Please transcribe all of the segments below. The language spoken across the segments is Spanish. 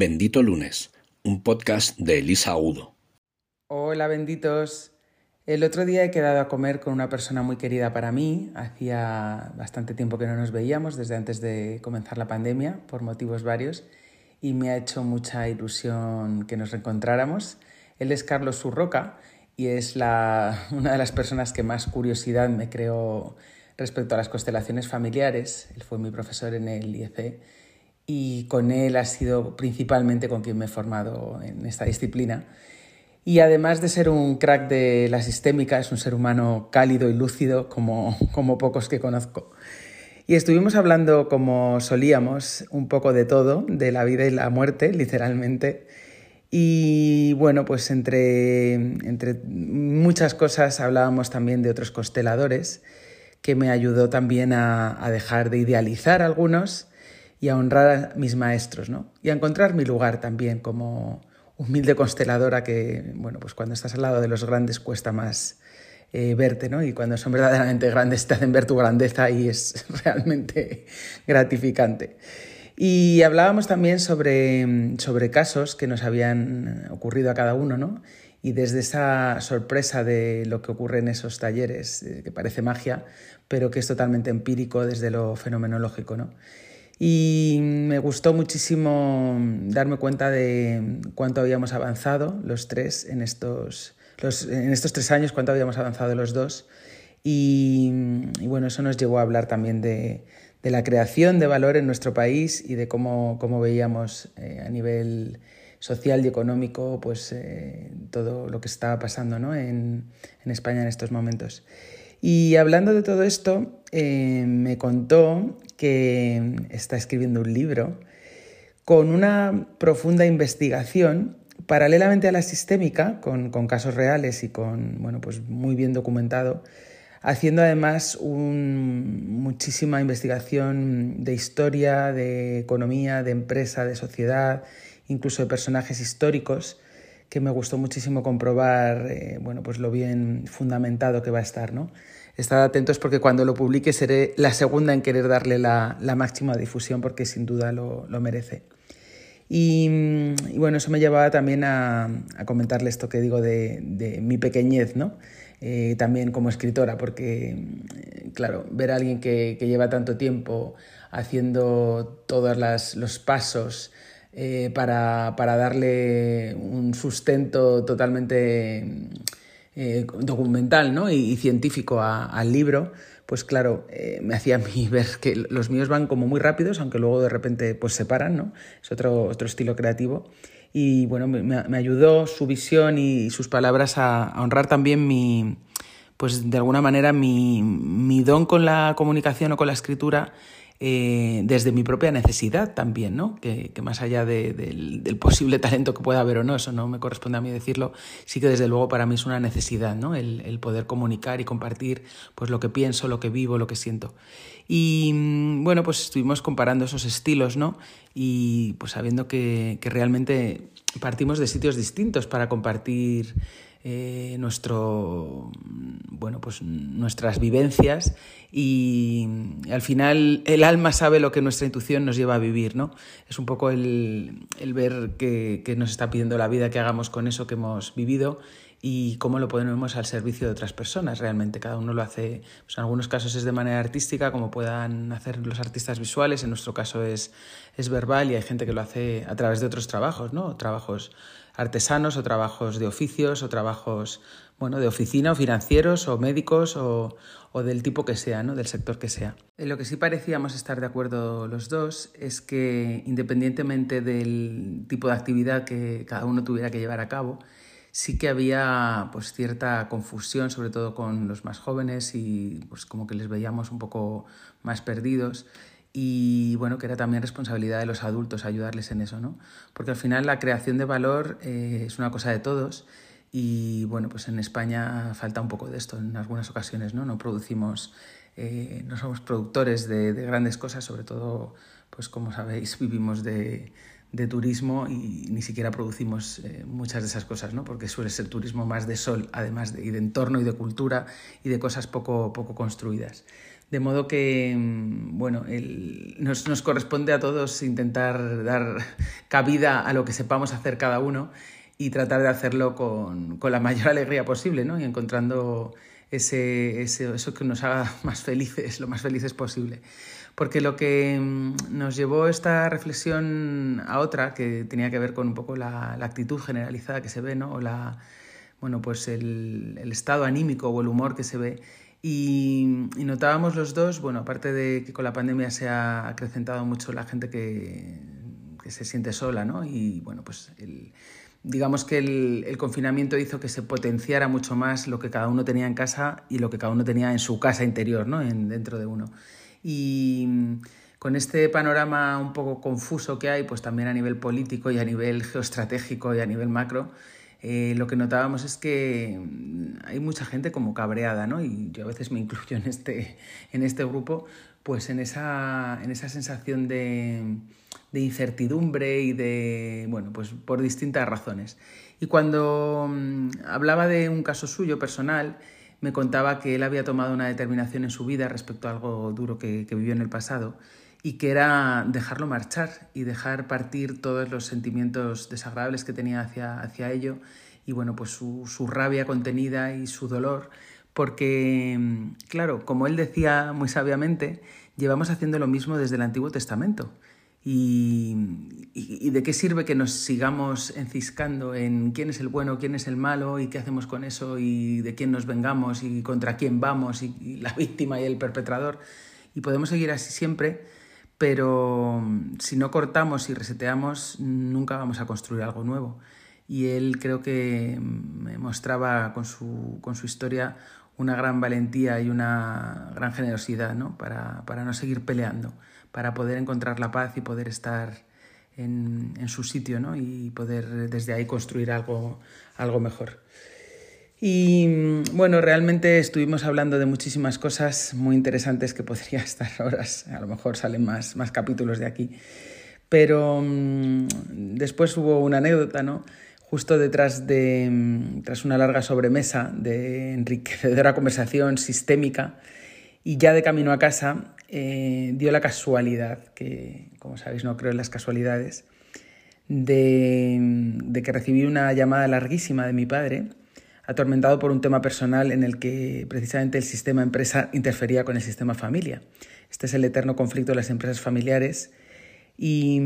Bendito Lunes, un podcast de Elisa Udo. Hola benditos. El otro día he quedado a comer con una persona muy querida para mí. Hacía bastante tiempo que no nos veíamos, desde antes de comenzar la pandemia, por motivos varios, y me ha hecho mucha ilusión que nos reencontráramos. Él es Carlos Surroca y es una de las personas que más curiosidad me creó respecto a las constelaciones familiares. Él fue mi profesor en el IEC y con él ha sido principalmente con quien me he formado en esta disciplina. Y además de ser un crack de la sistémica, es un ser humano cálido y lúcido como, como pocos que conozco. Y estuvimos hablando, como solíamos, un poco de todo, de la vida y la muerte, literalmente. Y bueno, pues entre, entre muchas cosas hablábamos también de otros consteladores, que me ayudó también a, a dejar de idealizar algunos y a honrar a mis maestros, ¿no? Y a encontrar mi lugar también como humilde consteladora que, bueno, pues cuando estás al lado de los grandes cuesta más eh, verte, ¿no? Y cuando son verdaderamente grandes te hacen ver tu grandeza y es realmente gratificante. Y hablábamos también sobre, sobre casos que nos habían ocurrido a cada uno, ¿no? Y desde esa sorpresa de lo que ocurre en esos talleres, eh, que parece magia, pero que es totalmente empírico desde lo fenomenológico, ¿no? Y me gustó muchísimo darme cuenta de cuánto habíamos avanzado los tres en estos, en estos tres años, cuánto habíamos avanzado los dos. Y, bueno, eso nos llevó a hablar también de, de, la creación de valor en nuestro país y de cómo, cómo veíamos eh, a nivel social y económico pues, eh, todo lo que estaba pasando ¿no? en, en España en estos momentos. Y hablando de todo esto, eh, me contó que está escribiendo un libro con una profunda investigación paralelamente a la sistémica, con, casos reales y con, bueno, pues muy bien documentado, haciendo además muchísima investigación de historia, de economía, de empresa, de sociedad, incluso de personajes históricos, que me gustó muchísimo comprobar eh, bueno, pues lo bien fundamentado que va a estar. ¿no? Estad atentos porque cuando lo publique seré la segunda en querer darle la, máxima difusión porque sin duda lo, merece. Y, bueno, eso me llevaba también a, comentarle esto que digo de, mi pequeñez, ¿no? Eh, también como escritora, porque, eh, claro, ver a alguien que, lleva tanto tiempo haciendo todos los pasos eh, para, para, darle un sustento totalmente eh, documental ¿no? y, científico al libro, pues claro, eh, me hacía a mí ver que los míos van como muy rápidos, aunque luego de repente pues se paran, ¿no? Es otro, otro estilo creativo. Y bueno, me, ayudó su visión y sus palabras a, honrar también mi, pues de alguna manera mi, mi don con la comunicación o con la escritura eh, desde mi propia necesidad también, ¿no? Que, más allá del, posible talento que pueda haber o no, eso no me corresponde a mí decirlo, sí que desde luego para mí es una necesidad, ¿no? El, poder comunicar y compartir pues lo que pienso, lo que vivo, lo que siento. Y mm, bueno, pues estuvimos comparando esos estilos, ¿no? Y pues sabiendo que, que realmente partimos de sitios distintos para compartir eh, nuestro, bueno, pues nuestras vivencias y al final el alma sabe lo que nuestra intuición nos lleva a vivir, ¿no? Es un poco el, ver qué, nos está pidiendo la vida que hagamos con eso que hemos vivido y cómo lo ponemos al servicio de otras personas realmente. Cada uno lo hace, pues en algunos casos es de manera artística, como puedan hacer los artistas visuales, en nuestro caso es, es verbal y hay gente que lo hace a través de otros trabajos, ¿no? Trabajos artesanos o trabajos de oficios o trabajos bueno, de oficina o financieros o médicos o, del tipo que sea, ¿no? del sector que sea. En lo que sí parecíamos estar de acuerdo los dos es que independientemente del tipo de actividad que cada uno tuviera que llevar a cabo, sí que había pues cierta confusión, sobre todo con los más jóvenes y pues como que les veíamos un poco más perdidos y bueno, que era también responsabilidad de los adultos ayudarles en eso, ¿no? Porque al final la creación de valor eh, es una cosa de todos y bueno, pues en España falta un poco de esto en algunas ocasiones, ¿no? No producimos, eh, no somos productores de, grandes cosas, sobre todo, pues como sabéis, vivimos de, de turismo y ni siquiera producimos eh, muchas de esas cosas, ¿no? porque suele ser turismo más de sol, además de, y de entorno y de cultura y de cosas poco, poco construidas. De modo que, mm, bueno, nos, nos, corresponde a todos intentar dar cabida a lo que sepamos hacer cada uno y tratar de hacerlo con, con la mayor alegría posible, ¿no? Y encontrando ese, ese, eso que nos haga más felices, lo más felices posible. Porque lo que mm, nos llevó esta reflexión a otra, que tenía que ver con un poco la, la actitud generalizada que se ve, ¿no? O la, bueno, pues el, el estado anímico o el humor que se ve, y, notábamos los dos, bueno, aparte de que con la pandemia se ha acrecentado mucho la gente que, que se siente sola, ¿no? Y bueno, pues digamos que el, el, confinamiento hizo que se potenciara mucho más lo que cada uno tenía en casa y lo que cada uno tenía en su casa interior, ¿no? En, dentro de uno. Y con este panorama un poco confuso que hay, pues también a nivel político y a nivel geoestratégico y a nivel macro, eh, lo que notábamos es que mm, hay mucha gente como cabreada, ¿no? Y yo a veces me incluyo en este, en este grupo, pues en esa, en esa sensación de, de incertidumbre y de, bueno, pues por distintas razones. Y cuando mm, hablaba de un caso suyo personal, me contaba que él había tomado una determinación en su vida respecto a algo duro que, que vivió en el pasado y que era dejarlo marchar y dejar partir todos los sentimientos desagradables que tenía hacia, hacia ello y bueno, pues su, su rabia contenida y su dolor, porque, claro, como él decía muy sabiamente, llevamos haciendo lo mismo desde el Antiguo Testamento. Y, y, de qué sirve que nos sigamos enciscando en quién es el bueno, quién es el malo y qué hacemos con eso y de quién nos vengamos y contra quién vamos y, y la víctima y el perpetrador. Y podemos seguir así siempre pero mm, si no cortamos y reseteamos, nunca vamos a construir algo nuevo. Y él creo que mm, me mostraba con su, con su historia una gran valentía y una gran generosidad ¿no? Para, para, no seguir peleando, para poder encontrar la paz y poder estar en, en su sitio ¿no? y poder desde ahí construir algo, algo mejor. Y mm, bueno, realmente estuvimos hablando de muchísimas cosas muy interesantes que podría estar horas, a lo mejor salen más, más capítulos de aquí. Pero mmm, después hubo una anécdota, ¿no? Justo detrás de, mmm, tras una larga sobremesa de enriquecedora conversación sistémica, y ya de camino a casa, eh, dio la casualidad, que como sabéis no creo en las casualidades, de, de que recibí una llamada larguísima de mi padre, atormentado por un tema personal en el que precisamente el sistema empresa interfería con el sistema familia. Este es el eterno conflicto de las empresas familiares. Y,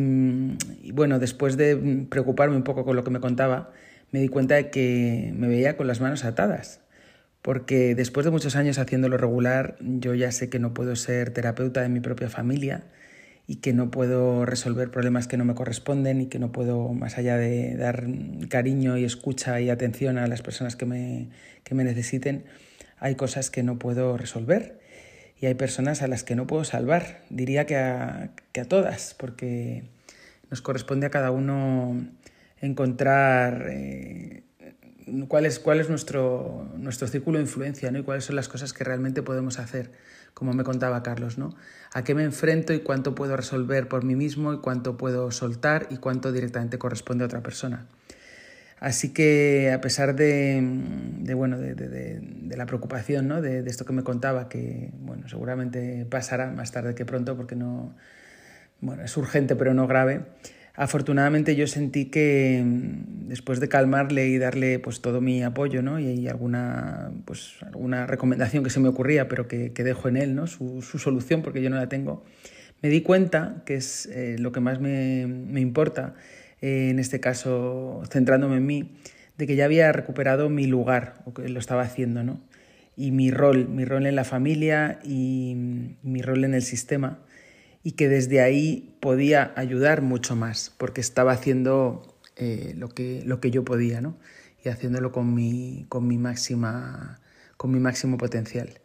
y, bueno, después de preocuparme un poco con lo que me contaba, me di cuenta de que me veía con las manos atadas. Porque después de muchos años haciéndolo regular, yo ya sé que no puedo ser terapeuta de mi propia familia y que no puedo resolver problemas que no me corresponden y que no puedo, más allá de dar cariño y escucha y atención a las personas que me, que me necesiten, hay cosas que no puedo resolver y hay personas a las que no puedo salvar. Diría que a, que a todas, porque nos corresponde a cada uno encontrar eh, cuál es, cuál es nuestro, nuestro círculo de influencia ¿no? y cuáles son las cosas que realmente podemos hacer, como me contaba Carlos, ¿no? A qué me enfrento y cuánto puedo resolver por mí mismo y cuánto puedo soltar y cuánto directamente corresponde a otra persona. Así que a pesar de, de bueno, de, de, de, la preocupación ¿no? de, esto que me contaba, que bueno, seguramente pasará más tarde que pronto porque no, bueno, es urgente pero no grave, afortunadamente yo sentí que mm, después de calmarle y darle pues todo mi apoyo ¿no? y, alguna, pues, alguna recomendación que se me ocurría pero que, dejo en él ¿no? su, solución porque yo no la tengo, me di cuenta, que es eh, lo que más me, me importa, eh, en este caso centrándome en mí, de que ya había recuperado mi lugar lo estaba haciendo ¿no? y mi rol, mi rol en la familia y mi rol en el sistema y que desde ahí podía ayudar mucho más, porque estaba haciendo eh, lo, que, lo que yo podía, ¿no? Y haciéndolo con mi, con mi, máxima, con mi máximo potencial.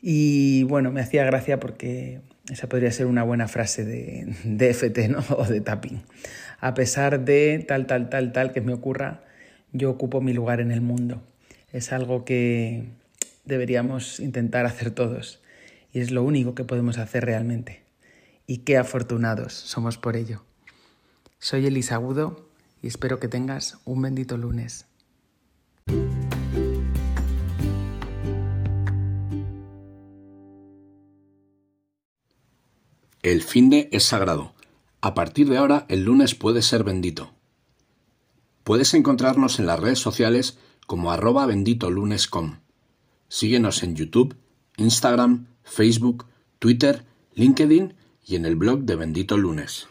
Y bueno, me hacía gracia porque esa podría ser una buena frase de, de FT, ¿no? O de tapping. A pesar de tal, tal, tal, tal que me ocurra, yo ocupo mi lugar en el mundo. Es algo que deberíamos intentar hacer todos. Y es lo único que podemos hacer realmente y qué afortunados somos por ello. Soy Elisa Agudo y espero que tengas un bendito lunes. El fin de es sagrado. A partir de ahora, el lunes puede ser bendito. Puedes encontrarnos en las redes sociales como arroba benditolunes.com. Síguenos en YouTube, Instagram, Facebook, Twitter, LinkedIn y en el blog de Bendito Lunes.